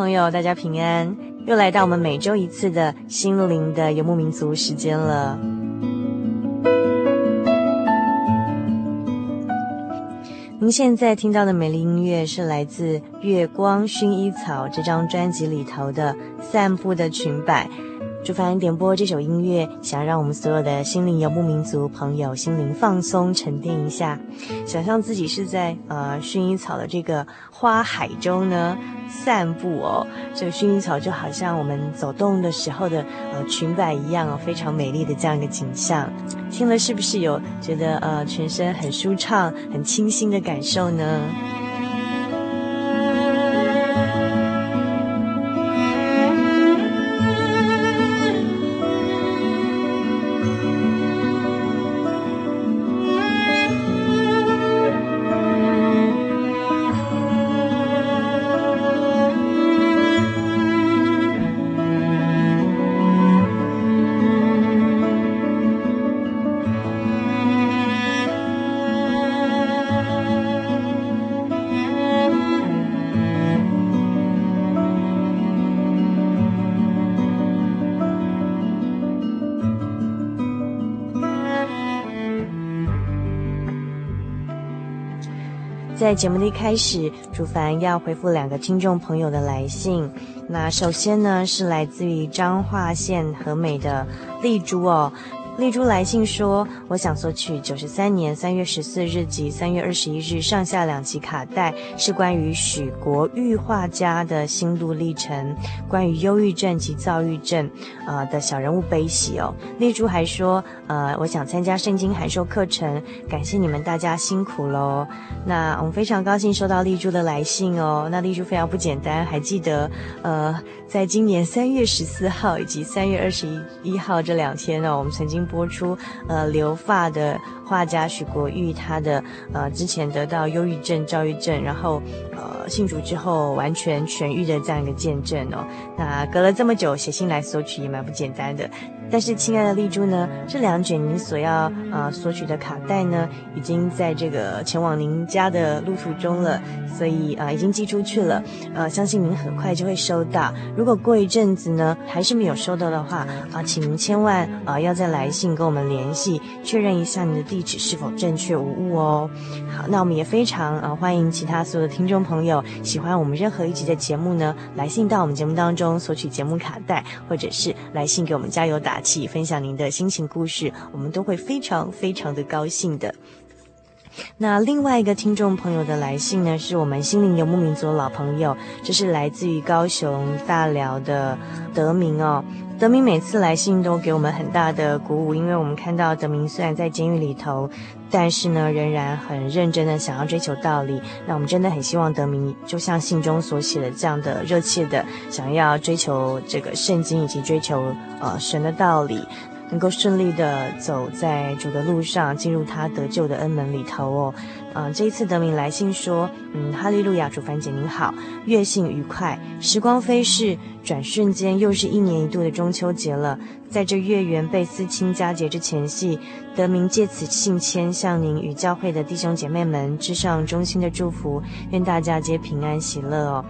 朋友，大家平安！又来到我们每周一次的心灵的游牧民族时间了。您现在听到的美丽音乐是来自《月光薰衣草》这张专辑里头的《散步的裙摆》。主凡点播这首音乐，想让我们所有的心灵游牧民族朋友心灵放松沉淀一下，想象自己是在呃薰衣草的这个花海中呢散步哦。这个薰衣草就好像我们走动的时候的呃裙摆一样哦，非常美丽的这样一个景象。听了是不是有觉得呃全身很舒畅、很清新的感受呢？在节目的一开始，主凡要回复两个听众朋友的来信。那首先呢，是来自于彰化县和美的丽珠哦。丽珠来信说：“我想索取九十三年三月十四日及三月二十一日上下两集卡带，是关于许国玉画家的心路历程，关于忧郁症及躁郁症，呃的小人物悲喜哦。”丽珠还说：“呃，我想参加圣经函授课程，感谢你们大家辛苦喽。”那我们非常高兴收到丽珠的来信哦。那丽珠非常不简单，还记得呃，在今年三月十四号以及三月二十一号这两天呢、我们曾经。播出呃留发的画家许国玉，他的呃之前得到忧郁症、躁郁症，然后呃信主之后完全痊愈的这样一个见证哦。那隔了这么久写信来索取也蛮不简单的。但是亲爱的丽珠呢，这两卷您所要呃索取的卡带呢，已经在这个前往您家的路途中了，所以呃已经寄出去了。呃，相信您很快就会收到。如果过一阵子呢还是没有收到的话啊，请您千万啊，呃，要再来信跟我们联系，确认一下您的地址是否正确无误哦。好，那我们也非常啊，呃，欢迎其他所有的听众朋友喜欢我们任何一集的节目呢，来信到我们节目当中索取节目卡带，或者是来信给我们加油打气，分享您的心情故事，我们都会非常非常的高兴的。那另外一个听众朋友的来信呢，是我们心灵游牧民族的老朋友，这是来自于高雄大寮的德明哦。德明每次来信都给我们很大的鼓舞，因为我们看到德明虽然在监狱里头，但是呢，仍然很认真的想要追求道理。那我们真的很希望德明就像信中所写的这样的热切的想要追求这个圣经以及追求呃神的道理。能够顺利的走在主的路上，进入他得救的恩门里头哦。嗯、这一次德明来信说，嗯，哈利路亚，主凡姐您好，月信愉快，时光飞逝，转瞬间又是一年一度的中秋节了。在这月圆倍思亲佳节之前夕，德明借此信签向您与教会的弟兄姐妹们致上衷心的祝福，愿大家皆平安喜乐哦。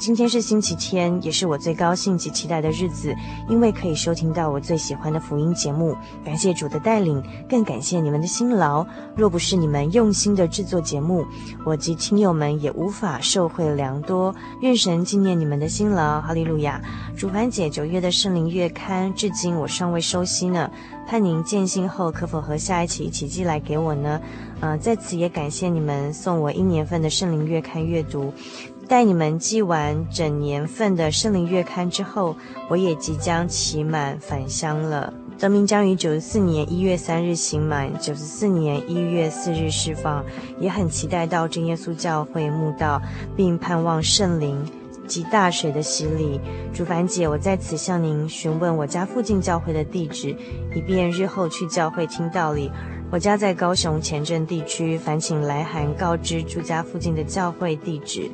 今天是星期天，也是我最高兴及期待的日子，因为可以收听到我最喜欢的福音节目。感谢主的带领，更感谢你们的辛劳。若不是你们用心的制作节目，我及亲友们也无法受惠良多。愿神纪念你们的辛劳，哈利路亚！主凡姐九月的圣灵月刊，至今我尚未收悉呢，盼您见信后可否和下一期一起寄来给我呢？呃，在此也感谢你们送我一年份的圣灵月刊阅读。待你们寄完整年份的圣灵月刊之后，我也即将期满返乡了。德明将于九十四年一月三日刑满，九十四年一月四日释放，也很期待到真耶稣教会慕道，并盼望圣灵及大水的洗礼。主凡姐，我在此向您询问我家附近教会的地址，以便日后去教会听道理。我家在高雄前镇地区，烦请来函告知住家附近的教会地址。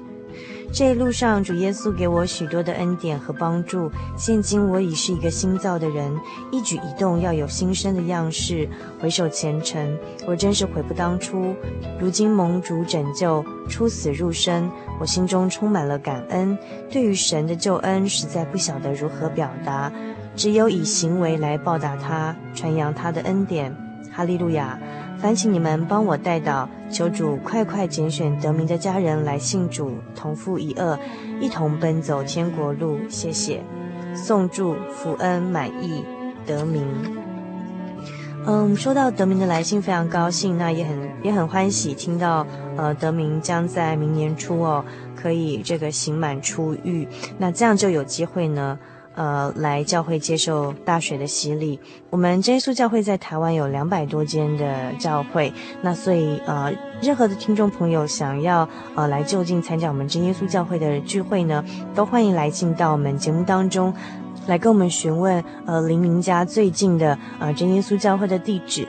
这一路上，主耶稣给我许多的恩典和帮助。现今我已是一个新造的人，一举一动要有新生的样式。回首前尘，我真是悔不当初。如今蒙主拯救，出死入生，我心中充满了感恩。对于神的救恩，实在不晓得如何表达，只有以行为来报答他，传扬他的恩典。哈利路亚。烦请你们帮我代祷，求主快快拣选得名的家人来信主，同负一轭，一同奔走天国路。谢谢，送祝福恩满意得名。嗯，收到德明的来信，非常高兴，那也很也很欢喜，听到呃德明将在明年初哦，可以这个刑满出狱，那这样就有机会呢。呃，来教会接受大水的洗礼。我们真耶稣教会在台湾有两百多间的教会，那所以呃，任何的听众朋友想要呃来就近参加我们真耶稣教会的聚会呢，都欢迎来进到我们节目当中，来跟我们询问呃黎明家最近的呃真耶稣教会的地址。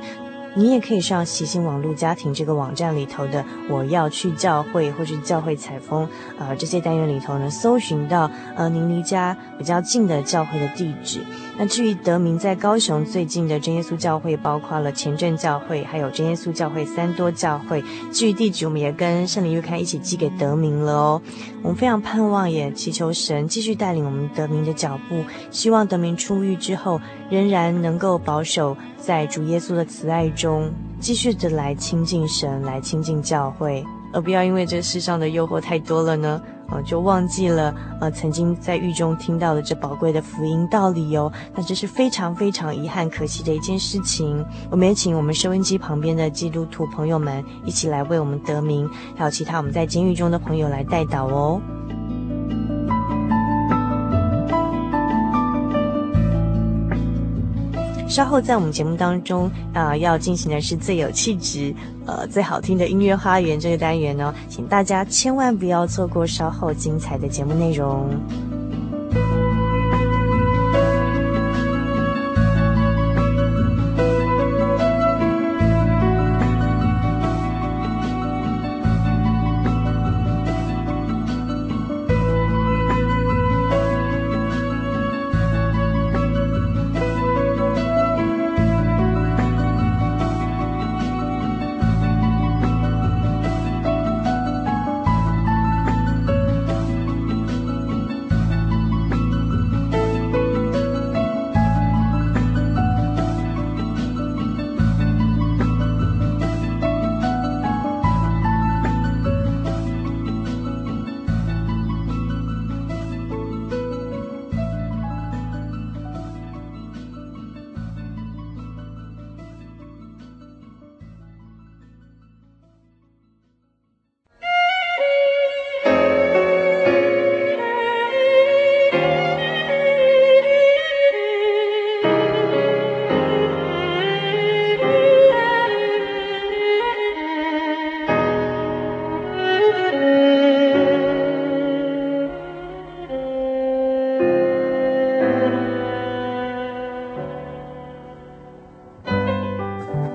你也可以上喜信网络家庭这个网站里头的“我要去教会”或是“教会采风”呃这些单元里头呢，搜寻到呃您离家比较近的教会的地址。那至于德明在高雄最近的真耶稣教会，包括了前镇教会，还有真耶稣教会三多教会。至于地址，我们也跟圣灵月刊一起寄给德明了哦。我们非常盼望，也祈求神继续带领我们得名的脚步，希望得名出狱之后，仍然能够保守在主耶稣的慈爱。中继续的来亲近神，来亲近教会，而不要因为这世上的诱惑太多了呢，呃，就忘记了呃曾经在狱中听到的这宝贵的福音道理哟。那这是非常非常遗憾可惜的一件事情。我们也请我们收音机旁边的基督徒朋友们一起来为我们得名，还有其他我们在监狱中的朋友来代祷哦。稍后在我们节目当中啊、要进行的是最有气质、呃最好听的音乐花园这个单元呢，请大家千万不要错过稍后精彩的节目内容。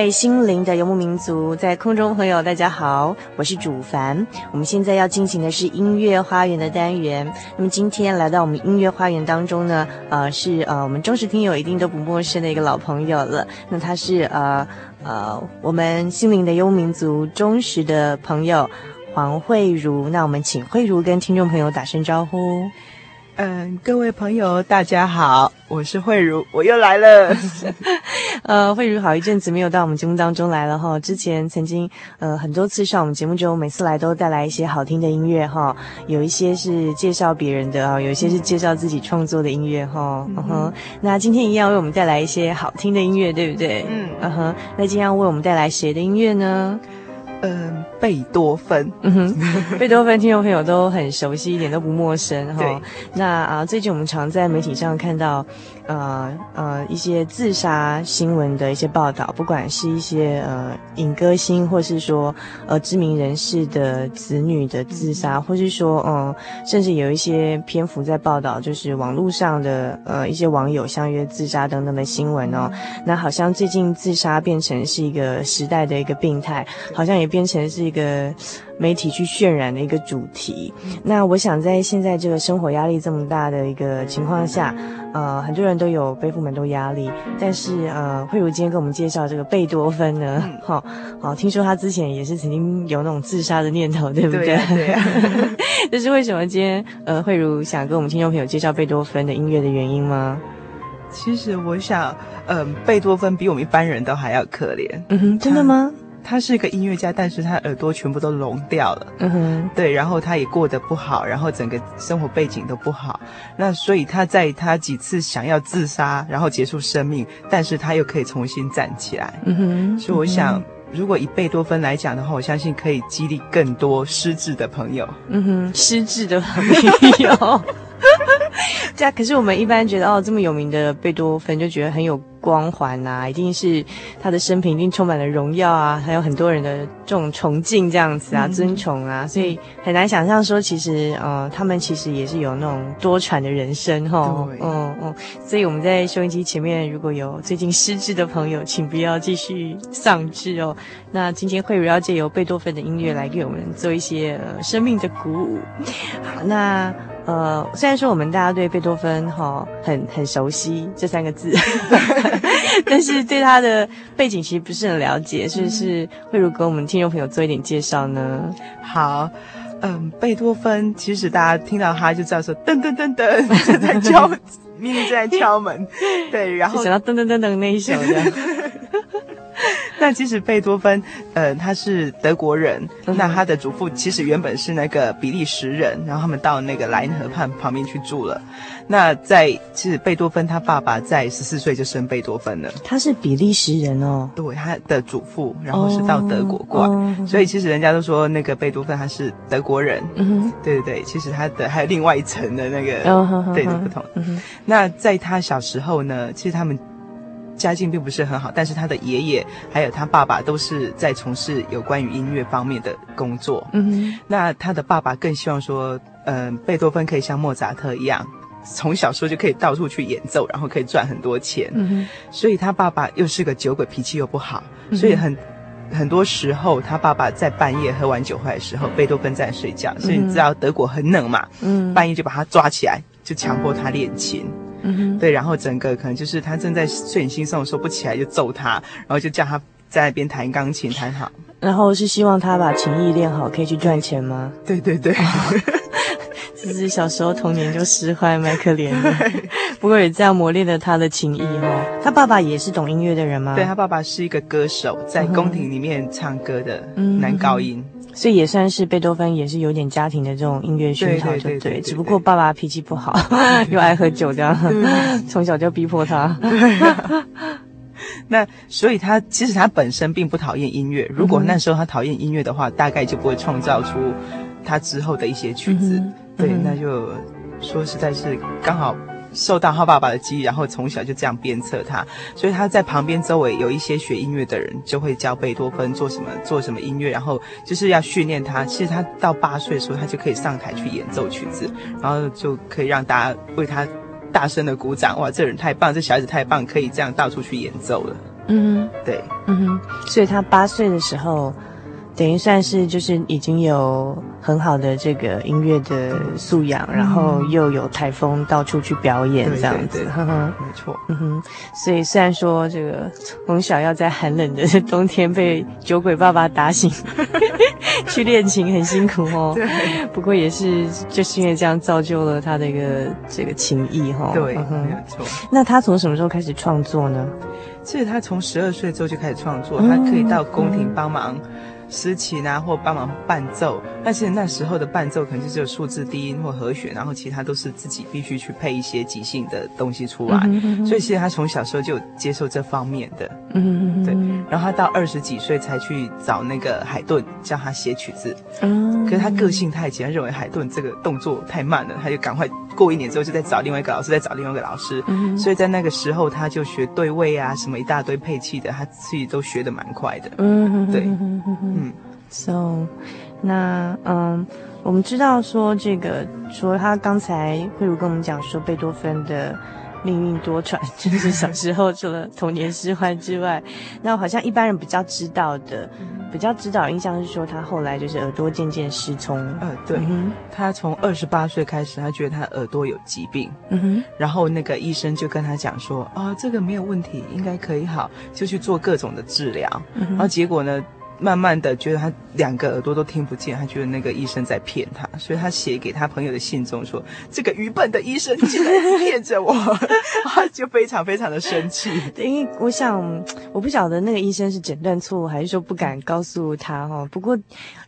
位心灵的游牧民族，在空中朋友，大家好，我是主凡。我们现在要进行的是音乐花园的单元。那么今天来到我们音乐花园当中呢，呃，是呃我们忠实听友一定都不陌生的一个老朋友了。那他是呃呃我们心灵的游牧民族忠实的朋友黄慧茹。那我们请慧茹跟听众朋友打声招呼。嗯，各位朋友，大家好，我是慧茹，我又来了。呃，慧如好一阵子没有到我们节目当中来了哈。之前曾经呃很多次上我们节目中，每次来都带来一些好听的音乐哈。有一些是介绍别人的啊，有一些是介绍自己创作的音乐哈。嗯哼，那今天一样为我们带来一些好听的音乐，对不对？嗯嗯哼，那今天要为我们带来谁的音乐呢？嗯，贝多芬，嗯哼，贝多芬听众朋友都很熟悉，一点都不陌生哈。对那啊，最近我们常在媒体上看到。呃呃，一些自杀新闻的一些报道，不管是一些呃影歌星，或是说呃知名人士的子女的自杀，或是说嗯、甚至有一些篇幅在报道，就是网络上的呃一些网友相约自杀等等的新闻哦。那好像最近自杀变成是一个时代的一个病态，好像也变成是一个。媒体去渲染的一个主题。那我想，在现在这个生活压力这么大的一个情况下，呃，很多人都有背负蛮多压力。但是，呃，慧如今天给我们介绍这个贝多芬呢，好、嗯，好，听说他之前也是曾经有那种自杀的念头，对不对？对呀。这是为什么今天，呃，慧如想跟我们听众朋友介绍贝多芬的音乐的原因吗？其实我想，嗯、呃，贝多芬比我们一般人都还要可怜。嗯哼，真的吗？他是一个音乐家，但是他耳朵全部都聋掉了。嗯哼，对，然后他也过得不好，然后整个生活背景都不好。那所以他在他几次想要自杀，然后结束生命，但是他又可以重新站起来。嗯哼，所以我想，嗯、如果以贝多芬来讲的话，我相信可以激励更多失智的朋友。嗯哼，失智的朋友。这样，可是我们一般觉得哦，这么有名的贝多芬就觉得很有。光环啊，一定是他的生平一定充满了荣耀啊，还有很多人的这种崇敬这样子啊，嗯、尊崇啊，所以很难想象说，其实呃，他们其实也是有那种多舛的人生哈，对嗯嗯，所以我们在收音机前面如果有最近失智的朋友，请不要继续丧志哦。那今天惠如要借由贝多芬的音乐来给我们做一些呃生命的鼓舞。好，那。呃，虽然说我们大家对贝多芬哈、哦、很很熟悉这三个字，但是对他的背景其实不是很了解，是不是？会如给我们听众朋友做一点介绍呢？好，嗯，贝多芬其实大家听到他就知道说噔噔噔噔 正在敲，明明正在敲门，对，然后想到噔噔噔噔那一首的。那其实贝多芬，呃，他是德国人。嗯、那他的祖父其实原本是那个比利时人，然后他们到那个莱茵河畔旁边去住了。那在其实贝多芬他爸爸在十四岁就生贝多芬了。他是比利时人哦。对，他的祖父，然后是到德国过来，所以其实人家都说那个贝多芬他是德国人。嗯哼，对对对，其实他的还有另外一层的那个、哦、对的不同。那在他小时候呢，其实他们。家境并不是很好，但是他的爷爷还有他爸爸都是在从事有关于音乐方面的工作。嗯，那他的爸爸更希望说，嗯、呃，贝多芬可以像莫扎特一样，从小时候就可以到处去演奏，然后可以赚很多钱。嗯哼，所以他爸爸又是个酒鬼，脾气又不好，所以很很多时候他爸爸在半夜喝完酒回来的时候，贝多芬在睡觉。所以你知道德国很冷嘛？嗯，半夜就把他抓起来，就强迫他练琴。嗯哼，对，然后整个可能就是他正在睡眼惺忪，说不起来就揍他，然后就叫他在那边弹钢琴弹好，然后是希望他把琴艺练好，可以去赚钱吗？对对对，只是小时候童年就失坏，蛮可怜的。不过也这样磨练了他的琴艺哦。他爸爸也是懂音乐的人吗？对，他爸爸是一个歌手，在宫廷里面唱歌的男高音。嗯所以也算是贝多芬也是有点家庭的这种音乐熏陶，就对。只不过爸爸脾气不好，又爱喝酒，这样 从小就逼迫他。那所以他其实他本身并不讨厌音乐。如果那时候他讨厌音乐的话，大概就不会创造出他之后的一些曲子。对，那就说实在是刚好。受到他爸爸的激励，然后从小就这样鞭策他，所以他在旁边周围有一些学音乐的人，就会教贝多芬做什么做什么音乐，然后就是要训练他。其实他到八岁的时候，他就可以上台去演奏曲子，然后就可以让大家为他大声的鼓掌。哇，这人太棒，这小孩子太棒，可以这样到处去演奏了。嗯，对，嗯哼，所以他八岁的时候。等于算是就是已经有很好的这个音乐的素养，嗯、然后又有台风到处去表演这样子，呵呵，没错，嗯哼。所以虽然说这个从小要在寒冷的冬天被酒鬼爸爸打醒 去练琴很辛苦哦，对。不过也是就是因为这样造就了他的一个这个情谊哈，对，没错。那他从什么时候开始创作呢？其实他从十二岁之后就开始创作，嗯、他可以到宫廷帮忙。司琴啊，或帮忙伴奏，但是那时候的伴奏可能就只有数字低音或和弦，然后其他都是自己必须去配一些即兴的东西出来。嗯、哼哼，所以其实他从小时候就接受这方面的，嗯哼哼，对。然后他到二十几岁才去找那个海顿教他写曲子。嗯可是他个性太急，他认为海顿这个动作太慢了，他就赶快过一年之后就再找另外一个老师，再找另外一个老师。嗯，所以在那个时候他就学对位啊，什么一大堆配器的，他自己都学的蛮快的。嗯对。嗯，so，那嗯，我们知道说这个，除了他刚才慧如跟我们讲说贝多芬的命运多舛，就是小时候除了童年失欢之外，那好像一般人比较知道的，比较知道的印象是说他后来就是耳朵渐渐失聪。呃，对，嗯、他从二十八岁开始，他觉得他耳朵有疾病，嗯哼，然后那个医生就跟他讲说，啊、哦，这个没有问题，应该可以好，就去做各种的治疗，嗯、然后结果呢？慢慢的觉得他两个耳朵都听不见，他觉得那个医生在骗他，所以他写给他朋友的信中说：“这个愚笨的医生竟然骗着我。”他 就非常非常的生气。因为我想，我不晓得那个医生是诊断错误，还是说不敢告诉他哈。不过，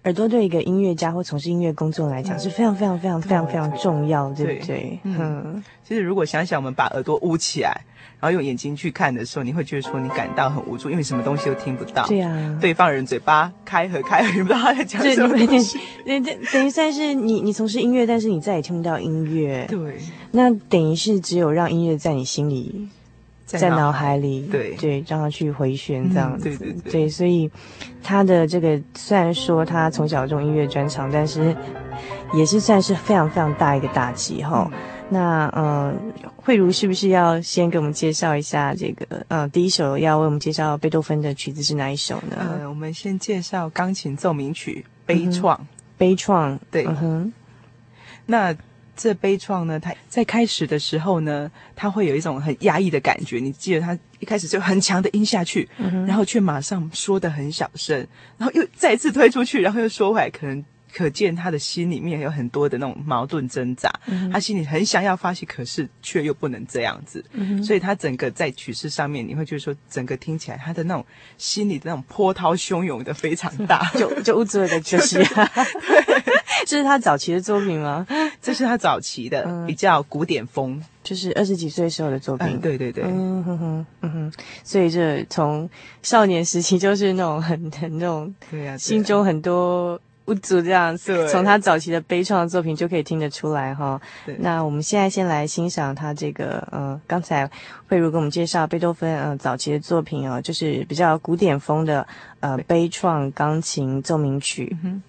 耳朵对一个音乐家或从事音乐工作来讲是非常非常非常非常非常重要，对不对？嗯，其实如果想想，我们把耳朵捂起来。然后用眼睛去看的时候，你会觉得说你感到很无助，因为什么东西都听不到。对啊，对方人嘴巴开合开合，你不知道他在讲什么东西。对，等等于算是你你从事音乐，但是你再也听不到音乐。对，那等于是只有让音乐在你心里，在脑海里，对对，让它去回旋这样子。对对对，对，所以他的这个虽然说他从小这种音乐专长，但是也是算是非常非常大一个打击哈。那嗯。慧如是不是要先给我们介绍一下这个？呃，第一首要为我们介绍贝多芬的曲子是哪一首呢？呃，我们先介绍钢琴奏鸣曲《悲怆》。悲怆，对。嗯哼。那这悲怆呢？它在开始的时候呢，它会有一种很压抑的感觉。你记得它一开始就很强的音下去，嗯。然后却马上说的很小声，然后又再次推出去，然后又说回来，可能。可见他的心里面有很多的那种矛盾挣扎，嗯、他心里很想要发泄，可是却又不能这样子，嗯、所以他整个在曲式上面，你会觉得说，整个听起来他的那种心里的那种波涛汹涌的非常大，就就无助的 就是，对，这是他早期的作品吗？这是他早期的、嗯、比较古典风，就是二十几岁时候的作品，嗯、对对对，嗯哼哼嗯哼，所以这从少年时期就是那种很很那种，对呀，心中很多。不足这样子，从他早期的悲怆的作品就可以听得出来哈。那我们现在先来欣赏他这个，呃，刚才慧茹给我们介绍贝多芬，呃，早期的作品哦，就是比较古典风的，呃，悲怆钢琴奏鸣曲。嗯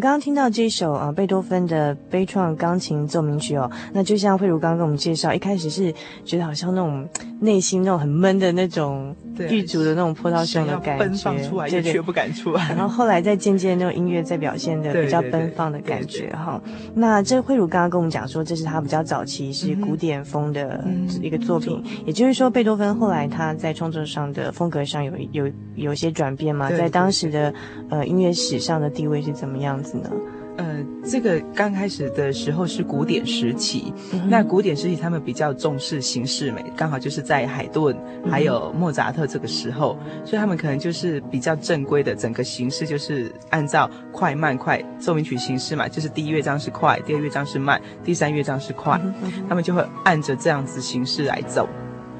刚刚听到这首啊，贝多芬的悲怆钢琴奏鸣曲哦，那就像慧茹刚刚跟我们介绍，一开始是觉得好像那种内心那种很闷的那种郁卒的那种波涛汹的感觉，奔放出来，对对，却不敢出来。然后后来再渐渐那种音乐在表现的比较奔放的感觉哈。那这慧茹刚刚跟我们讲说，这是他比较早期是古典风的一个作品，嗯、也就是说贝多芬后来他在创作上的风格上有有有些转变嘛，在当时的呃音乐史上的地位是怎么样子呢？呃，这个刚开始的时候是古典时期，嗯、那古典时期他们比较重视形式美，刚好就是在海顿还有莫扎特这个时候，嗯、所以他们可能就是比较正规的整个形式，就是按照快慢快奏鸣曲形式嘛，就是第一乐章是快，第二乐章是慢，第三乐章是快，他们就会按着这样子形式来走，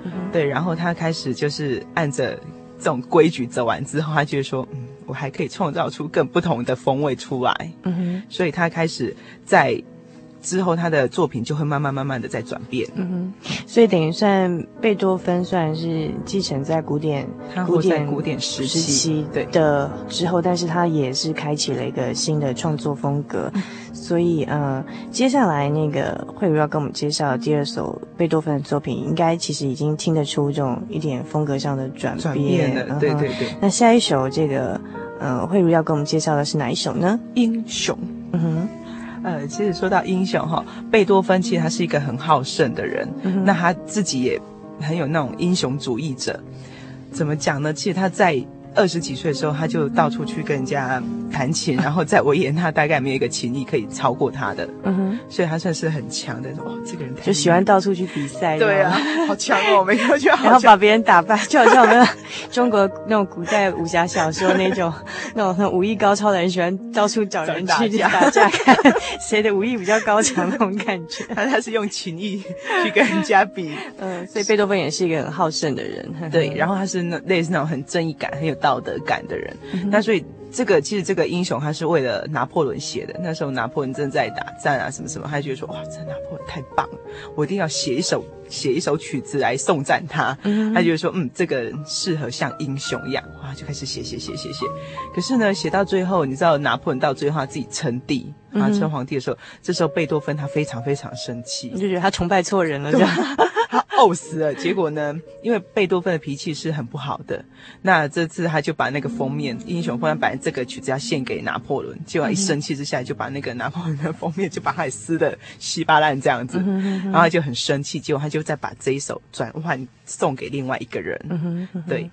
嗯、对，然后他开始就是按着这种规矩走完之后，他就会说，嗯。我还可以创造出更不同的风味出来，嗯哼，所以他开始在之后他的作品就会慢慢慢慢的在转变，嗯哼，所以等于算贝多芬算是继承在古典古典古典时期。对的之后，但是他也是开启了一个新的创作风格，嗯、所以呃，接下来那个慧如要跟我们介绍第二首贝多芬的作品，应该其实已经听得出这种一点风格上的转变，转变了，对对对。那下一首这个。呃，慧如要跟我们介绍的是哪一首呢？英雄。嗯哼，呃，其实说到英雄哈，贝多芬其实他是一个很好胜的人，嗯、那他自己也很有那种英雄主义者。怎么讲呢？其实他在。二十几岁的时候，他就到处去跟人家弹琴，然后在我眼他大概没有一个琴艺可以超过他的，嗯哼，所以他算是很强的。哦，这个人就喜欢到处去比赛，对啊，好强哦，没有就好，然后把别人打败，就好像我们中国那种古代武侠小说那种 那种武艺高超的人，喜欢到处找人去打架，看谁的武艺比较高强那种感觉。他他是用琴艺去跟人家比，嗯，所以贝多芬也是一个很好胜的人，对，然后他是那类似那种很正义感很有。道德感的人，嗯、那所以这个其实这个英雄他是为了拿破仑写的。那时候拿破仑正在打战啊，什么什么，他就觉得说哇，这拿破仑太棒了，我一定要写一首写一首曲子来颂赞他。他就说嗯，这个人适合像英雄一样，哇，就开始写写写写写。可是呢，写到最后，你知道拿破仑到最后他自己称帝啊，称皇帝的时候，嗯、这时候贝多芬他非常非常生气，你就觉得他崇拜错人了，这样。怄死了，结果呢？因为贝多芬的脾气是很不好的，那这次他就把那个封面《英雄封面》本来这个曲子要献给拿破仑，结果一生气之下就把那个拿破仑的封面就把它撕的稀巴烂这样子，然后他就很生气，结果他就再把这一首转换送给另外一个人，对。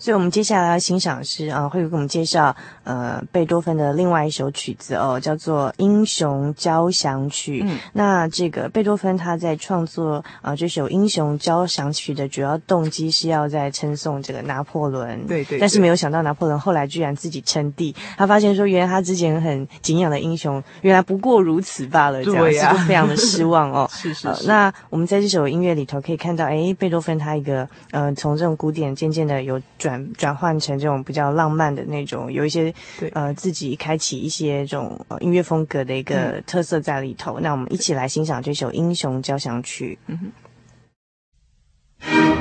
所以，我们接下来要欣赏是啊，会给我们介绍呃贝多芬的另外一首曲子哦，叫做《英雄交响曲》。嗯，那这个贝多芬他在创作啊、呃、这首《英雄交响曲》的主要动机是要在称颂这个拿破仑。对，对对。但是没有想到拿破仑后来居然自己称帝，他发现说原来他之前很敬仰的英雄原来不过如此罢了，这样对呀、啊，是非常的失望哦。是 是是、呃。那我们在这首音乐里头可以看到，哎，贝多芬他一个呃从这种古典渐渐的有。转转换成这种比较浪漫的那种，有一些呃自己开启一些这种呃音乐风格的一个特色在里头。嗯、那我们一起来欣赏这首《英雄交响曲》。嗯哼。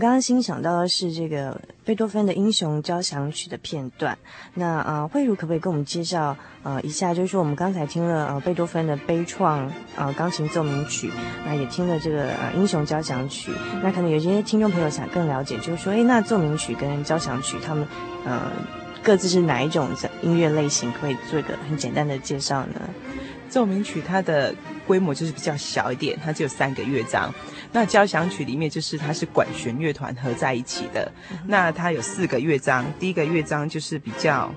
刚刚欣赏到的是这个贝多芬的《英雄交响曲》的片段。那呃，慧茹可不可以跟我们介绍呃一下？就是说，我们刚才听了呃贝多芬的悲怆呃钢琴奏鸣曲，那也听了这个呃《英雄交响曲》。那可能有些听众朋友想更了解，就是说，诶，那奏鸣曲跟交响曲，他们呃各自是哪一种音乐类型？可以做一个很简单的介绍呢？奏鸣曲它的规模就是比较小一点，它只有三个乐章。那交响曲里面就是它是管弦乐团合在一起的，那它有四个乐章，第一个乐章就是比较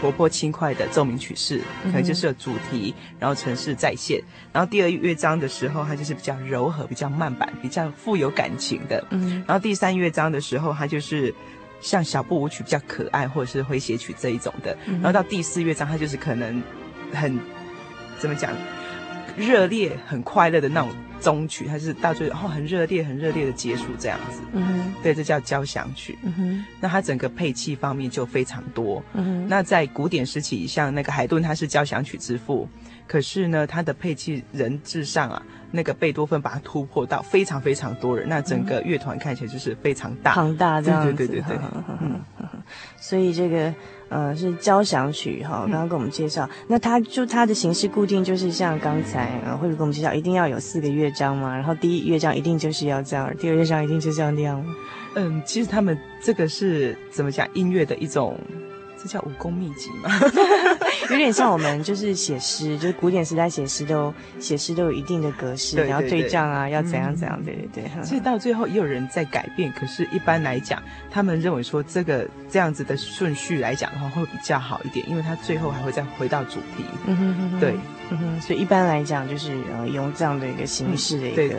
活泼轻快的奏鸣曲式，可能就是有主题，然后程式再现。然后第二乐章的时候，它就是比较柔和、比较慢板、比较富有感情的。嗯然后第三乐章的时候，它就是像小步舞曲比较可爱，或者是诙谐曲这一种的。然后到第四乐章，它就是可能很怎么讲？热烈、很快乐的那种终曲，它是到最后很热烈、很热烈的结束这样子。嗯哼，对，这叫交响曲。嗯哼，那它整个配器方面就非常多。嗯哼，那在古典时期，像那个海顿，他是交响曲之父，可是呢，他的配器人质上啊，那个贝多芬把它突破到非常非常多人，那整个乐团看起来就是非常大、庞大这样子。对对对对对。嗯，所以这个。呃，是交响曲哈，刚刚跟我们介绍，那它就它的形式固定，就是像刚才呃，慧茹跟我们介绍，一定要有四个乐章嘛，然后第一乐章一定就是要这样，第二乐章一定就是要那样。嗯，其实他们这个是怎么讲音乐的一种。这叫武功秘籍吗？有点像我们就是写诗，就是古典时代写诗都写诗都有一定的格式，然后对仗啊，要怎样怎样，对对对。其实到最后也有人在改变，可是一般来讲，他们认为说这个这样子的顺序来讲的话会比较好一点，因为他最后还会再回到主题。嗯哼哼哼，对，嗯哼，所以一般来讲就是呃用这样的一个形式的一个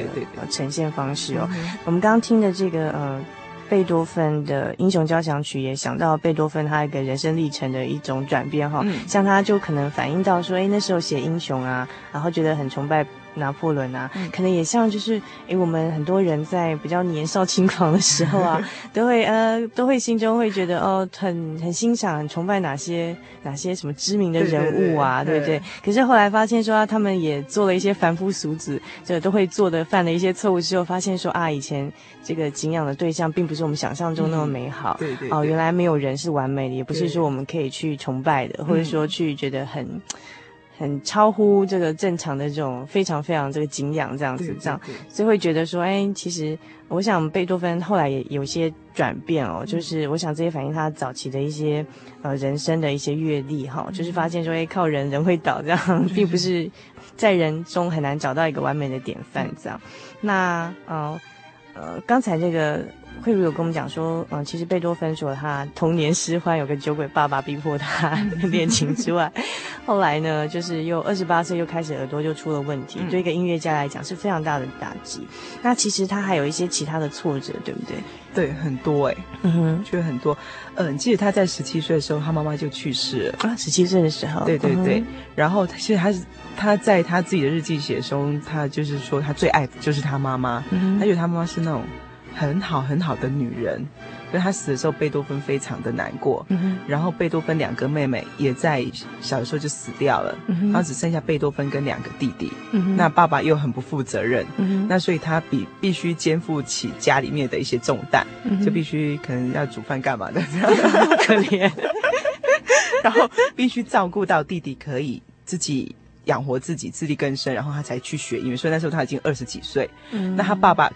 呈现方式哦。我们刚刚听的这个呃。贝多芬的《英雄交响曲》也想到贝多芬他一个人生历程的一种转变哈，嗯、像他就可能反映到说，哎，那时候写英雄啊，然后觉得很崇拜。拿破仑啊，可能也像就是，诶，我们很多人在比较年少轻狂的时候啊，都会呃，都会心中会觉得哦，很很欣赏、很崇拜哪些哪些什么知名的人物啊，对不对？可是后来发现说啊，他们也做了一些凡夫俗子就都会做的犯了一些错误之后，发现说啊，以前这个敬仰的对象并不是我们想象中那么美好，对对，对，哦，原来没有人是完美的，也不是说我们可以去崇拜的，或者说去觉得很。很超乎这个正常的这种非常非常这个敬仰这样子，这样，所以会觉得说，哎，其实我想贝多芬后来也有些转变哦，就是我想这些反映他早期的一些呃人生的一些阅历哈，就是发现说，哎，靠人人会倒这样，并不是在人中很难找到一个完美的典范这样。那呃呃，刚才这个。慧茹有跟我们讲说，嗯，其实贝多芬说他童年失欢，有个酒鬼爸爸逼迫他 练琴之外，后来呢，就是又二十八岁又开始耳朵就出了问题，嗯、对一个音乐家来讲是非常大的打击。那其实他还有一些其他的挫折，对不对？对，很多哎、欸，嗯哼，觉得很多。嗯，记得他在十七岁的时候，他妈妈就去世了啊，十七岁的时候，对对对。嗯、然后其实他是他在他自己的日记写中，他就是说他最爱的就是他妈妈，嗯、他觉得他妈妈是那种。很好很好的女人，所以她死的时候，贝多芬非常的难过。嗯、然后贝多芬两个妹妹也在小的时候就死掉了，嗯、然后只剩下贝多芬跟两个弟弟。嗯、那爸爸又很不负责任，嗯、那所以他必必须肩负起家里面的一些重担，嗯、就必须可能要煮饭干嘛的，这样 可怜。然后必须照顾到弟弟可以自己养活自己，自力更生，然后他才去学音乐。所以那时候他已经二十几岁。嗯、那他爸爸。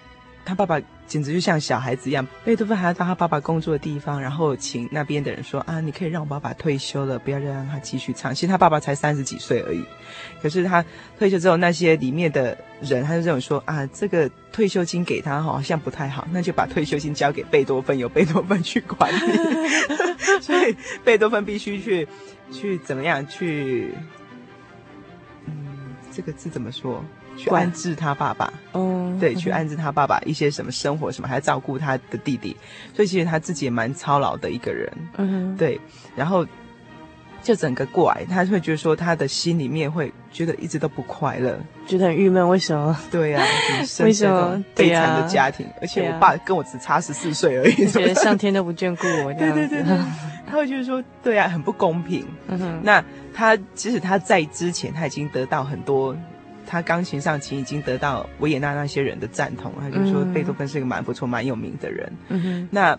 他爸爸简直就像小孩子一样，贝多芬还要到他爸爸工作的地方，然后请那边的人说啊，你可以让我爸爸退休了，不要再让他继续唱。其实他爸爸才三十几岁而已，可是他退休之后，那些里面的人他就这种说啊，这个退休金给他好像不太好，那就把退休金交给贝多芬，由贝多芬去管理。所以贝多芬必须去去怎么样去，嗯，这个字怎么说？去安置他爸爸，嗯，对，去安置他爸爸一些什么生活什么，还要照顾他的弟弟，所以其实他自己也蛮操劳的一个人，嗯，对，然后就整个过来，他会觉得说他的心里面会觉得一直都不快乐，觉得很郁闷，为什么？对呀，为什么？悲惨的家庭？而且我爸跟我只差十四岁而已，觉得上天都不眷顾我，对对对对，他会觉得说，对啊，很不公平。嗯哼，那他其实他在之前他已经得到很多。他钢琴上琴已经得到维也纳那些人的赞同，他就说贝多芬是一个蛮不错、蛮有名的人。嗯哼，那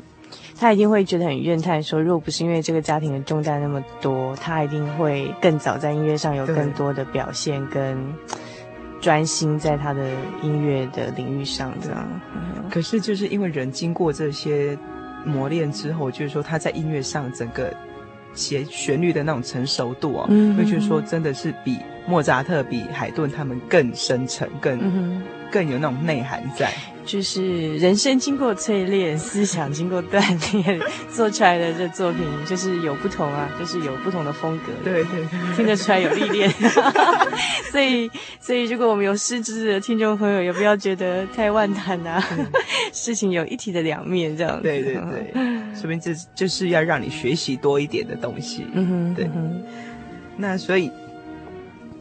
他一定会觉得很怨叹，说如果不是因为这个家庭的重担那么多，他一定会更早在音乐上有更多的表现，跟专心在他的音乐的领域上。这样，可是就是因为人经过这些磨练之后，就是说他在音乐上整个。写旋律的那种成熟度哦，嗯，会觉得说真的是比莫扎特、比海顿他们更深沉、更、嗯、更有那种内涵在。就是人生经过淬炼，思想经过锻炼，做出来的这作品就是有不同啊，就是有不同的风格。对对对，听得出来有历练。所以，所以如果我们有失智的听众朋友，也不要觉得太万谈啊。事情有一体的两面，这样。对对对，说明这就是要让你学习多一点的东西。嗯哼，对。那所以。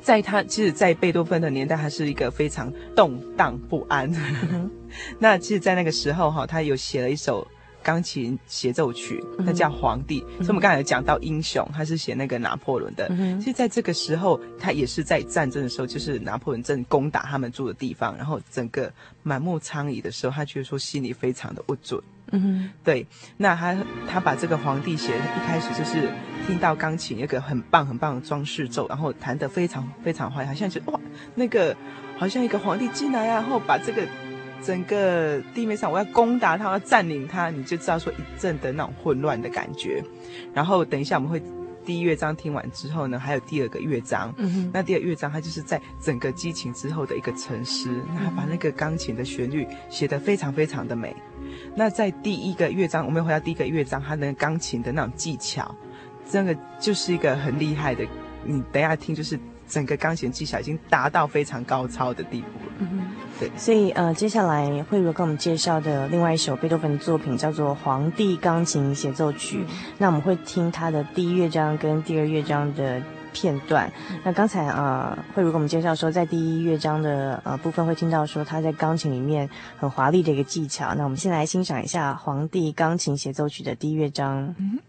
在他其实，在贝多芬的年代，他是一个非常动荡不安。那其实，在那个时候哈，他有写了一首钢琴协奏曲，那叫《皇帝》。所以我们刚才有讲到英雄，他是写那个拿破仑的。其实，在这个时候，他也是在战争的时候，就是拿破仑正攻打他们住的地方，然后整个满目疮痍的时候，他觉得说心里非常的不准。嗯哼，对。那他他把这个皇帝写的一开始就是听到钢琴一个很棒很棒的装饰奏，然后弹得非常非常坏，好像就哇那个好像一个皇帝进来啊，然后把这个整个地面上我要攻打他，我要占领他，你就知道说一阵的那种混乱的感觉。然后等一下我们会第一乐章听完之后呢，还有第二个乐章。那第二乐章它就是在整个激情之后的一个沉思，那他把那个钢琴的旋律写得非常非常的美。那在第一个乐章，我们回到第一个乐章，他的钢琴的那种技巧，真的就是一个很厉害的。你等一下听，就是整个钢琴技巧已经达到非常高超的地步了。对。所以呃，接下来慧茹跟我们介绍的另外一首贝多芬的作品叫做《皇帝钢琴协奏曲》，嗯，那我们会听他的第一乐章跟第二乐章的。片段。那刚才啊，慧茹给我们介绍说，在第一乐章的呃部分会听到说他在钢琴里面很华丽的一个技巧。那我们先来欣赏一下《皇帝钢琴协奏曲》的第一乐章。嗯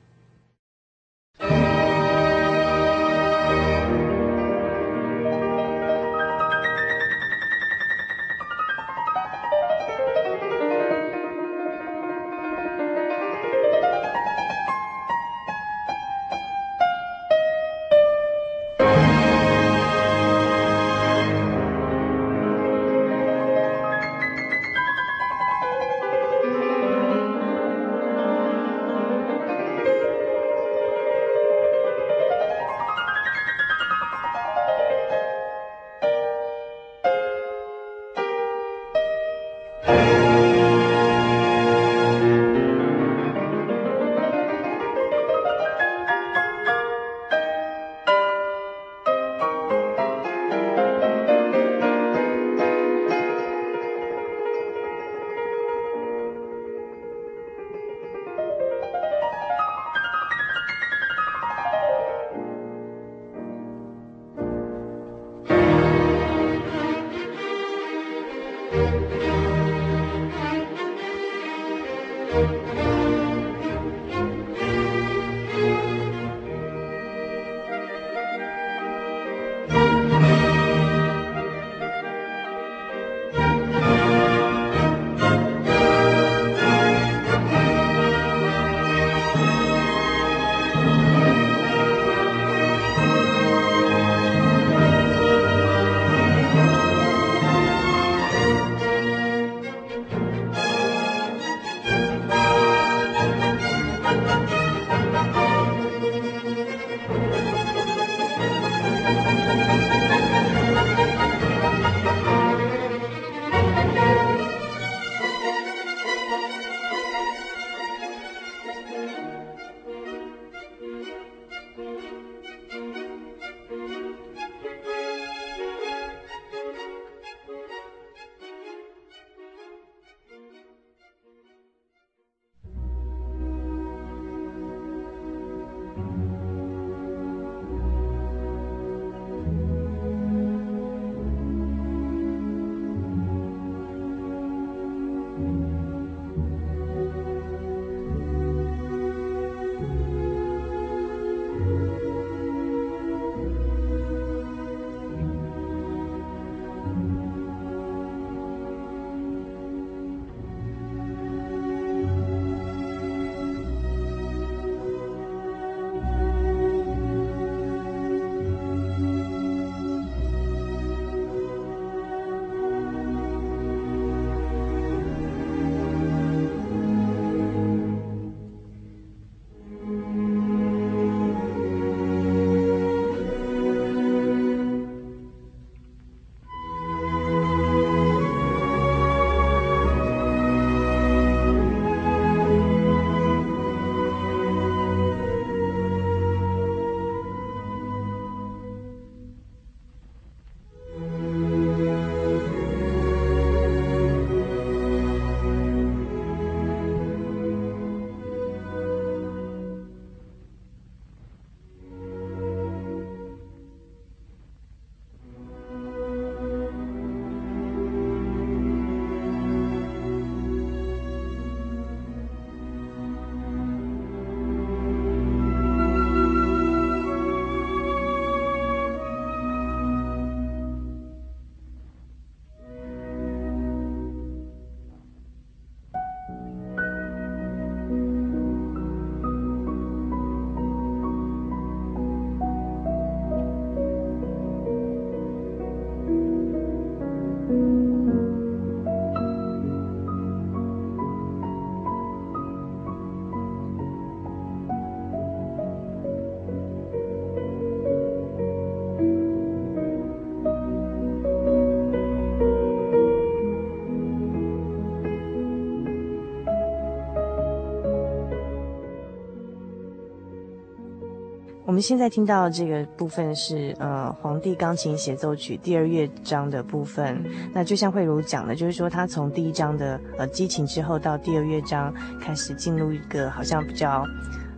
我们现在听到这个部分是呃皇帝钢琴协奏曲第二乐章的部分。那就像慧如讲的，就是说他从第一章的呃激情之后到第二乐章开始进入一个好像比较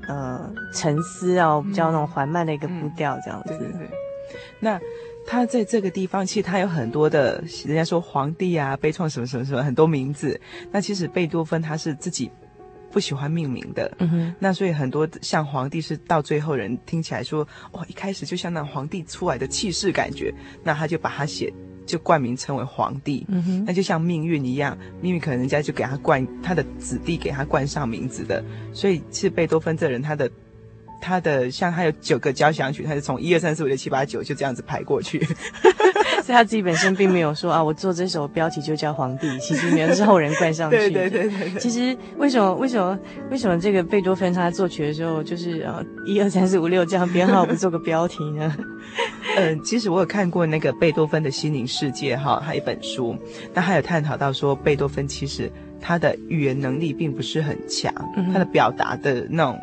呃沉思哦，比较那种缓慢的一个步调这样子。对。那他在这个地方，其实他有很多的，人家说皇帝啊，悲怆什么什么什么很多名字。那其实贝多芬他是自己。不喜欢命名的，嗯哼，那所以很多像皇帝是到最后人听起来说，哇，一开始就像那皇帝出来的气势感觉，那他就把他写就冠名称为皇帝，嗯哼，那就像命运一样，命运可能人家就给他冠他的子弟给他冠上名字的，所以其实贝多芬这人他的。他的像他有九个交响曲，他是从一二三四五六七八九就这样子排过去，所以他自己本身并没有说啊，我做这首标题就叫皇帝，其实没有是后人冠上去的。对对对对，对。其实为什么为什么为什么这个贝多芬他作曲的时候就是呃一二三四五六这样编号不做个标题呢？嗯，其实我有看过那个贝多芬的心灵世界哈，他一本书，那他有探讨到说贝多芬其实他的语言能力并不是很强，他的表达的那种。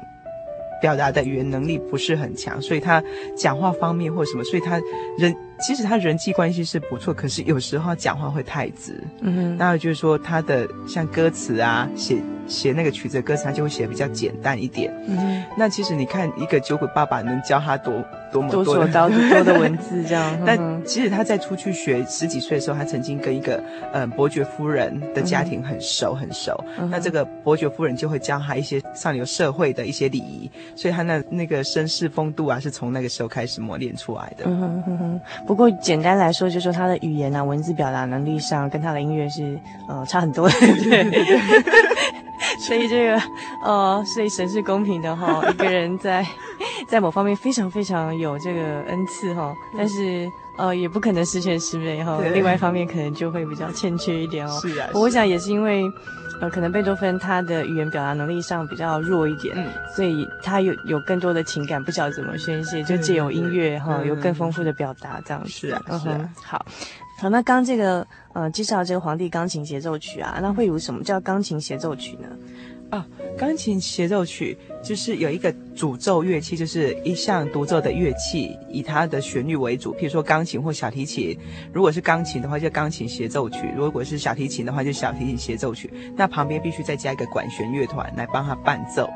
表达的语言能力不是很强，所以他讲话方面或什么，所以他人其实他人际关系是不错，可是有时候讲话会太直。嗯哼，那就是说他的像歌词啊，写写那个曲子的歌词，他就会写的比较简单一点。嗯哼，那其实你看一个酒鬼爸爸能教他多。多么多多多的文字这样，但其实他在出去学十几岁的时候，他曾经跟一个嗯伯爵夫人的家庭很熟很熟。那这个伯爵夫人就会教他一些上流社会的一些礼仪，所以他那那个绅士风度啊，是从那个时候开始磨练出来的。嗯哼哼哼。不过简单来说，就是说他的语言啊，文字表达能力上，跟他的音乐是呃差很多的。对对对。所以这个呃，所以神是公平的哈，一个人在 在某方面非常非常有这个恩赐哈，但是呃也不可能十全十美哈，另外一方面可能就会比较欠缺一点哦。是啊，我想也是因为呃，可能贝多芬他的语言表达能力上比较弱一点，嗯，所以他有有更多的情感不晓得怎么宣泄，就借由音乐哈，有更丰富的表达这样子。是啊，是啊，好。好，那刚这个呃介绍这个皇帝钢琴协奏曲啊，那会有什么叫钢琴协奏曲呢？啊，钢琴协奏曲就是有一个主奏乐器，就是一项独奏的乐器，以它的旋律为主。譬如说钢琴或小提琴，如果是钢琴的话，就钢琴协奏曲；如果是小提琴的话，就小提琴协奏曲。那旁边必须再加一个管弦乐团来帮它伴奏，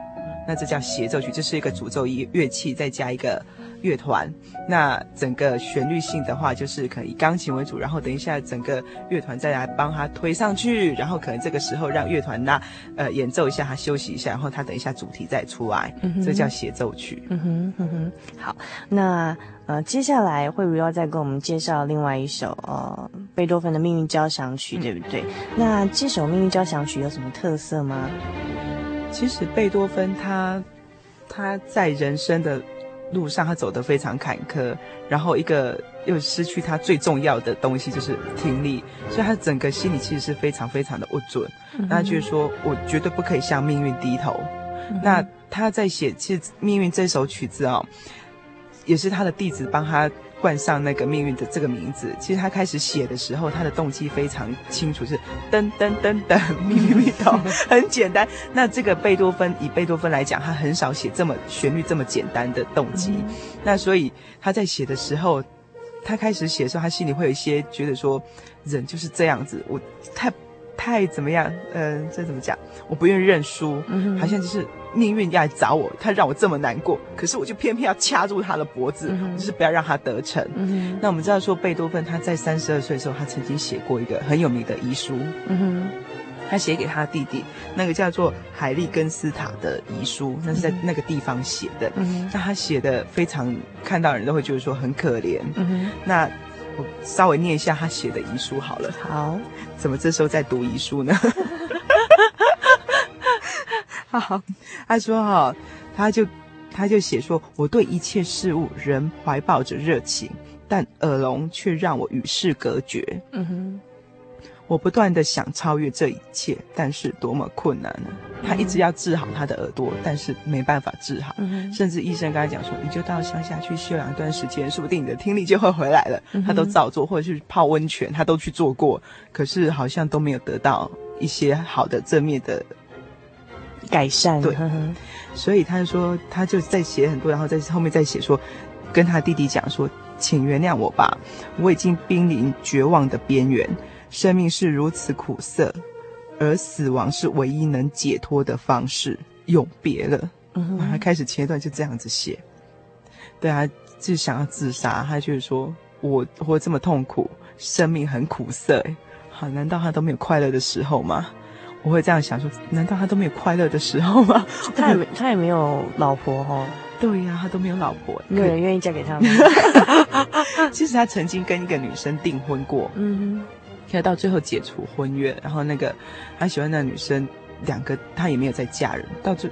那这叫协奏曲。这是一个主奏乐乐器，再加一个。乐团，那整个旋律性的话，就是可以以钢琴为主，然后等一下整个乐团再来帮他推上去，然后可能这个时候让乐团那呃演奏一下，他休息一下，然后他等一下主题再出来，嗯、这叫协奏曲。嗯哼嗯哼，好，那呃接下来慧如要再跟我们介绍另外一首呃贝多芬的命运交响曲，对不对？嗯、那这首命运交响曲有什么特色吗？其实贝多芬他他在人生的。路上他走得非常坎坷，然后一个又失去他最重要的东西就是听力，所以他整个心里其实是非常非常的不准。那就是说我绝对不可以向命运低头。那他在写其实命运这首曲子啊、哦，也是他的弟子帮他。冠上那个命运的这个名字，其实他开始写的时候，他的动机非常清楚，是噔噔噔噔，咪咪咪哆，很简单。那这个贝多芬以贝多芬来讲，他很少写这么旋律这么简单的动机。嗯、那所以他在写的时候，他开始写的时候，他心里会有一些觉得说，人就是这样子，我太太怎么样？嗯、呃，这怎么讲？我不愿意认输，嗯、好像就是。命运要来找我，他让我这么难过，可是我就偏偏要掐住他的脖子，嗯、就是不要让他得逞。嗯、那我们知道说，贝多芬他在三十二岁的时候，他曾经写过一个很有名的遗书，嗯、哼他写给他弟弟，那个叫做海利根斯塔的遗书，那是在那个地方写的。嗯、哼那他写的非常，看到人都会觉得说很可怜。嗯、哼那我稍微念一下他写的遗书好了。好，怎么这时候在读遗书呢？好，他说哈、哦，他就他就写说，我对一切事物仍怀抱着热情，但耳聋却让我与世隔绝。嗯哼，我不断的想超越这一切，但是多么困难呢？他一直要治好他的耳朵，但是没办法治好。嗯，甚至医生跟他讲说，你就到乡下去休养一段时间，说不定你的听力就会回来了。嗯，他都照做，或者是泡温泉，他都去做过，可是好像都没有得到一些好的正面的。改善。对，所以他就说，他就在写很多，然后在后面再写说，跟他弟弟讲说，请原谅我吧，我已经濒临绝望的边缘，生命是如此苦涩，而死亡是唯一能解脱的方式，永别了。嗯，他开始前一段就这样子写，对啊，就想要自杀，他就是说我活这么痛苦，生命很苦涩，好，难道他都没有快乐的时候吗？我会这样想说，难道他都没有快乐的时候吗？他也没他也没有老婆哦。对呀、啊，他都没有老婆，没有人愿意嫁给他吗？其实他曾经跟一个女生订婚过，嗯哼，可到最后解除婚约，然后那个他喜欢那个女生，两个他也没有再嫁人，到最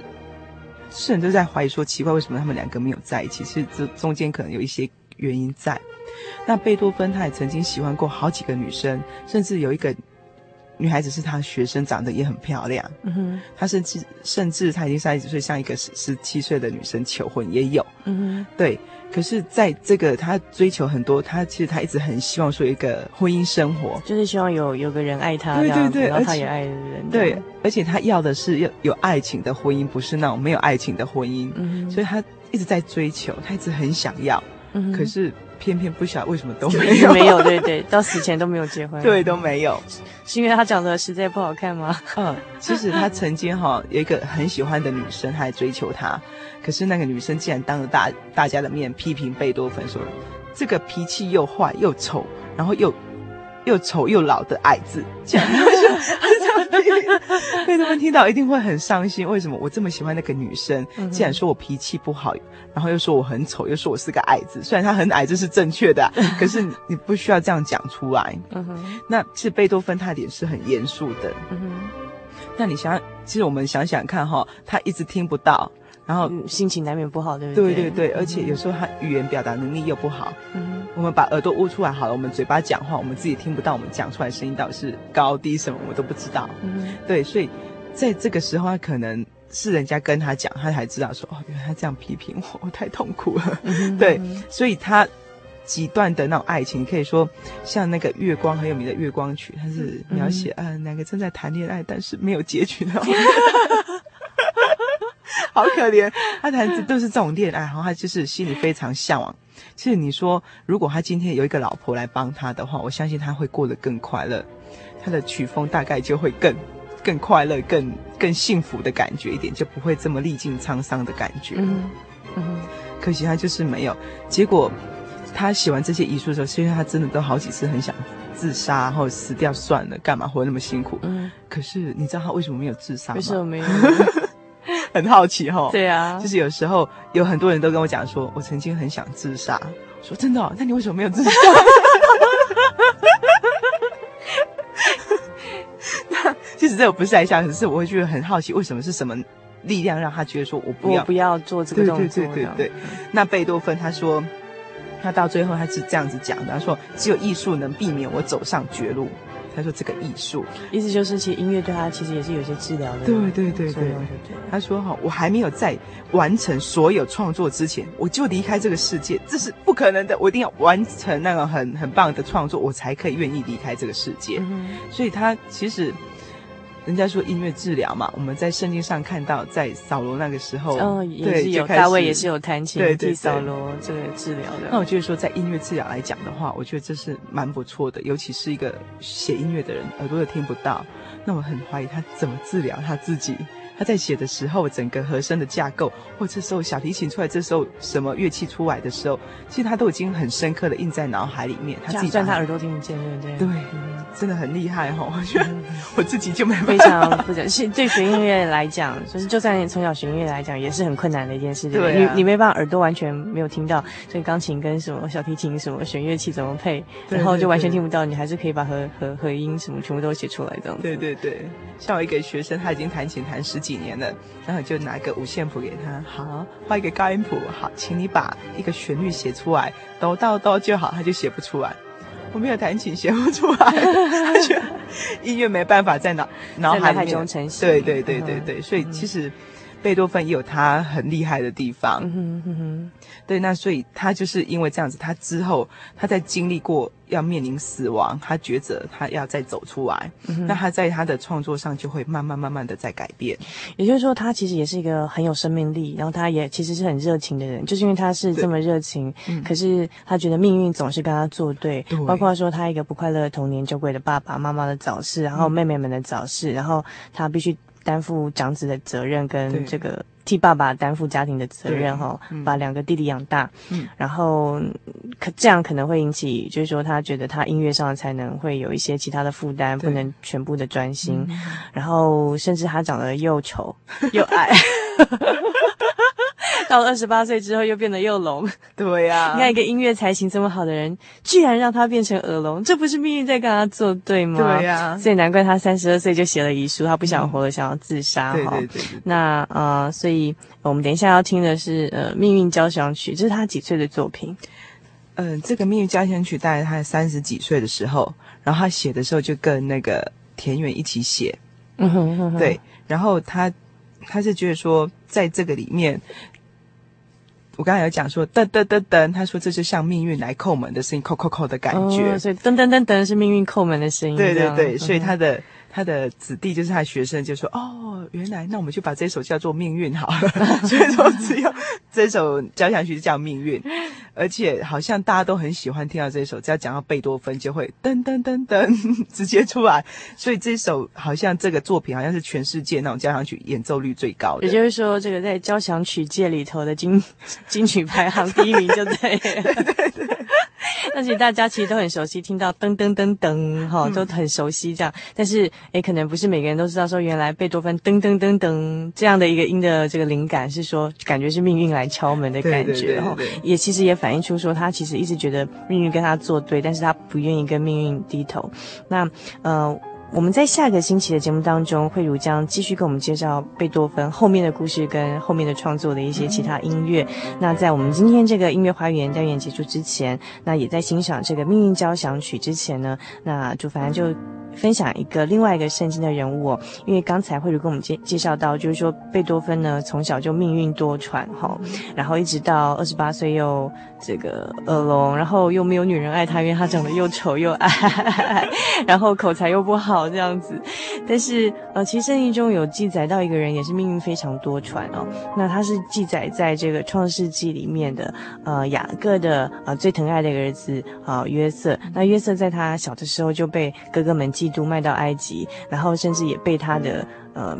世人都在怀疑说奇怪，为什么他们两个没有在一起？其实这中间可能有一些原因在。那贝多芬他也曾经喜欢过好几个女生，甚至有一个女孩子是他学生，长得也很漂亮。嗯哼，他甚至甚至他已经三十几岁，向一个十十七岁的女生求婚也有。嗯哼，对。可是在这个他追求很多，他其实他一直很希望说一个婚姻生活，就是希望有有个人爱他，对对对，然后他也爱的人。对，而且他要的是要有爱情的婚姻，不是那种没有爱情的婚姻。嗯，所以他一直在追求，他一直很想要。嗯，可是。偏偏不晓得为什么都没有，没有，对对，到死前都没有结婚，对，都没有，是因为他长得实在不好看吗？嗯，其实他曾经哈有一个很喜欢的女生，他还追求他，可是那个女生竟然当着大大家的面批评贝多芬说，这个脾气又坏又丑，然后又。又丑又老的矮子，这样，贝多芬听到一定会很伤心。为什么我这么喜欢那个女生，竟然说我脾气不好，然后又说我很丑，又说我是个矮子？虽然他很矮，这是正确的，可是你不需要这样讲出来。那其实贝多芬他脸是很严肃的。那你想，其实我们想想看哈，他一直听不到。然后心情难免不好，对不对？对对对，而且有时候他语言表达能力又不好。嗯，我们把耳朵捂出来好了，我们嘴巴讲话，我们自己听不到，我们讲出来声音到底是高低什么，我们都不知道。嗯，对，所以在这个时候，他可能是人家跟他讲，他才知道说，哦，原来他这样批评我，我太痛苦了。嗯，对，所以他几段的那种爱情，可以说像那个月光很有名的《月光曲》，它是描写嗯两个正在谈恋爱，但是没有结局的。好可怜，他谈的都是这种恋爱，然后他就是心里非常向往。其实你说，如果他今天有一个老婆来帮他的话，我相信他会过得更快乐，他的曲风大概就会更更快乐、更更幸福的感觉一点，就不会这么历尽沧桑的感觉。嗯嗯，可惜他就是没有。结果他写完这些遗书的时候，是因为他真的都好几次很想自杀，或者死掉算了，干嘛活那么辛苦？嗯。可是你知道他为什么没有自杀吗？为什么没有？很好奇哈，对啊，就是有时候有很多人都跟我讲说，我曾经很想自杀。说真的哦，那你为什么没有自杀？那 其实这个不是在笑，只是我会觉得很好奇，为什么是什么力量让他觉得说我不要我不要做这个动作？对对对对对。那贝多芬他说，他到最后他是这样子讲的，他说只有艺术能避免我走上绝路。他说：“这个艺术，意思就是，其实音乐对他其实也是有些治疗的。对对对对，他说：‘哈，我还没有在完成所有创作之前，我就离开这个世界，这是不可能的。我一定要完成那个很很棒的创作，我才可以愿意离开这个世界。’嗯，所以他其实。”人家说音乐治疗嘛，我们在圣经上看到，在扫罗那个时候，哦，也是有大卫也是有弹琴替扫罗这个治疗的。那我觉得说，在音乐治疗来讲的话，我觉得这是蛮不错的，尤其是一个写音乐的人，耳朵又听不到，那我很怀疑他怎么治疗他自己。他在写的时候，整个和声的架构，或这时候小提琴出来，这时候什么乐器出来的时候，其实他都已经很深刻的印在脑海里面。他自己算他耳朵听不见，对不对？对，嗯、真的很厉害哈！我觉得我自己就没办法。非常不讲，是对学音乐来讲，就是就算你从小学音乐来讲，也是很困难的一件事。对，对，对、啊，你你没办法耳朵完全没有听到，所以钢琴跟什么小提琴什么弦乐器怎么配，然后就完全听不到，你还是可以把和和和音什么全部都写出来这样子。对对对，像我一个学生，他已经弹琴弹十几年了。然后就拿一个五线谱给他，好，画一个高音谱，好，请你把一个旋律写出来，哆到哆就好，他就写不出来。我没有弹琴，写不出来，他觉得音乐没办法在脑脑海里中呈现。对对对对对，所以其实贝多芬也有他很厉害的地方。嗯哼嗯哼，对，那所以他就是因为这样子，他之后他在经历过要面临死亡，他抉择他要再走出来，嗯、那他在他的创作上就会慢慢慢慢的在改变。也就是说，他其实也是一个很有生命力，然后他也其实是很热情的人，就是因为他是这么热情，嗯、可是他觉得命运总是跟他作对，对，包括说他一个不快乐的童年，酒鬼的爸爸妈妈的早逝，然后妹妹们的早逝，然后他必须。担负长子的责任，跟这个替爸爸担负家庭的责任，哈，把两个弟弟养大，嗯，然后可这样可能会引起，就是说他觉得他音乐上的才能会有一些其他的负担，不能全部的专心，然后甚至他长得又丑又矮。到了二十八岁之后，又变得又聋。对呀、啊，你看一个音乐才情这么好的人，居然让他变成耳聋，这不是命运在跟他作对吗？对呀、啊，所以难怪他三十二岁就写了遗书，他不想活了，嗯、想要自杀。对对对，对。那呃，所以我们等一下要听的是呃《命运交响曲》，这是他几岁的作品？嗯、呃，这个《命运交响曲》大概他三十几岁的时候，然后他写的时候就跟那个田园一起写。嗯哼哼哼。对，然后他他是觉得说，在这个里面。我刚才有讲说噔噔噔噔，他说这是像命运来叩门的声音，叩叩叩的感觉。哦，所以噔噔噔噔是命运叩门的声音。对对对，所以他的。嗯他的子弟就是他的学生，就说：“哦，原来那我们就把这首叫做《命运》好了。”所以说，只有这首交响曲是叫《命运》，而且好像大家都很喜欢听到这首，只要讲到贝多芬，就会噔噔噔噔直接出来。所以这首好像这个作品好像是全世界那种交响曲演奏率最高的。也就是说，这个在交响曲界里头的金金曲排行第一名就对。对对对。那其实大家其实都很熟悉，听到噔噔噔噔，哈，都很熟悉这样。但是，诶，可能不是每个人都知道，说原来贝多芬噔噔噔噔这样的一个音的这个灵感，是说感觉是命运来敲门的感觉，哈。也其实也反映出说，他其实一直觉得命运跟他作对，但是他不愿意跟命运低头。那，呃。我们在下个星期的节目当中，慧茹将继续跟我们介绍贝多芬后面的故事跟后面的创作的一些其他音乐。那在我们今天这个音乐花园单元结束之前，那也在欣赏这个命运交响曲之前呢，那主凡就。分享一个另外一个圣经的人物哦，因为刚才慧如跟我们介介绍到，就是说贝多芬呢从小就命运多舛哈，然后一直到二十八岁又这个耳聋，然后又没有女人爱他，因为他长得又丑又矮，然后口才又不好这样子。但是呃，其实圣经中有记载到一个人也是命运非常多舛哦，那他是记载在这个创世纪里面的呃雅各的呃最疼爱的一个儿子啊、约瑟。那约瑟在他小的时候就被哥哥们。基督卖到埃及，然后甚至也被他的呃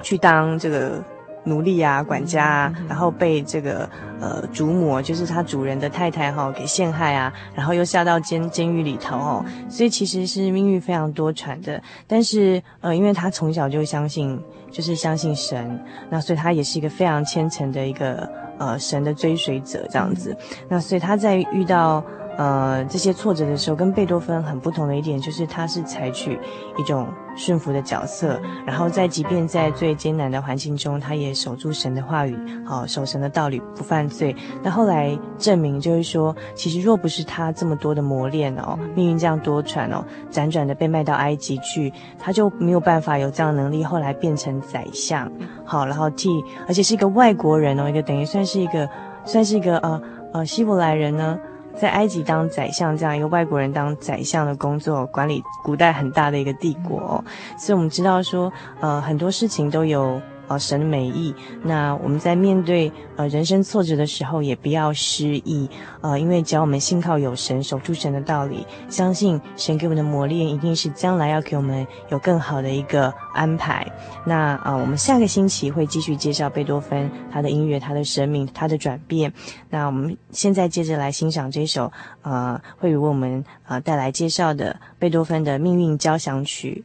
去当这个奴隶啊、管家啊，然后被这个呃主母，就是他主人的太太哈、哦、给陷害啊，然后又下到监监狱里头哦，所以其实是命运非常多舛的。但是呃，因为他从小就相信，就是相信神，那所以他也是一个非常虔诚的一个呃神的追随者这样子。那所以他在遇到。呃，这些挫折的时候，跟贝多芬很不同的一点，就是他是采取一种顺服的角色，然后在即便在最艰难的环境中，他也守住神的话语，好、守神的道理，不犯罪。那后来证明，就是说，其实若不是他这么多的磨练哦，命运这样多舛哦，辗转的被卖到埃及去，他就没有办法有这样的能力，后来变成宰相，好，然后替，而且是一个外国人哦，一个等于算是一个，算是一个呃呃希伯来人呢。在埃及当宰相，这样一个外国人当宰相的工作，管理古代很大的一个帝国，所以我们知道说，呃，很多事情都有。呃，神的美意。那我们在面对呃人生挫折的时候，也不要失意。呃，因为只要我们信靠有神，守住神的道理，相信神给我们的磨练，一定是将来要给我们有更好的一个安排。那呃，我们下个星期会继续介绍贝多芬他的音乐、他的生命、他的转变。那我们现在接着来欣赏这首呃，会为我们呃带来介绍的贝多芬的命运交响曲。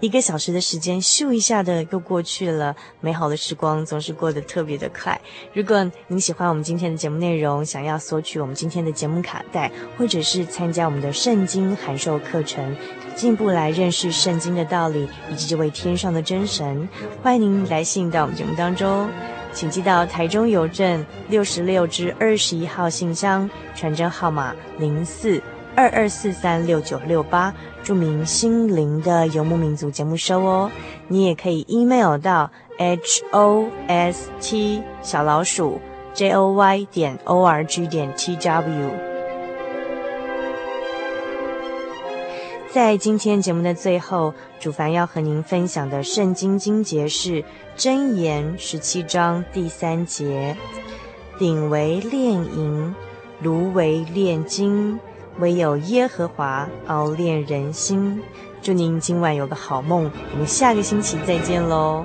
一个小时的时间，咻一下的又过去了。美好的时光总是过得特别的快。如果您喜欢我们今天的节目内容，想要索取我们今天的节目卡带，或者是参加我们的圣经函授课程，进一步来认识圣经的道理以及这位天上的真神，欢迎您来信到我们节目当中。请寄到台中邮政六十六支二十一号信箱，传真号码零四二二四三六九六八，注明“心灵的游牧民族”节目收哦。你也可以 email 到 h o s t 小老鼠 j o y 点 o r g 点 t w。在今天节目的最后，主凡要和您分享的圣经经节是。箴言十七章第三节：鼎为炼银，炉为炼金，唯有耶和华熬炼人心。祝您今晚有个好梦，我们下个星期再见喽。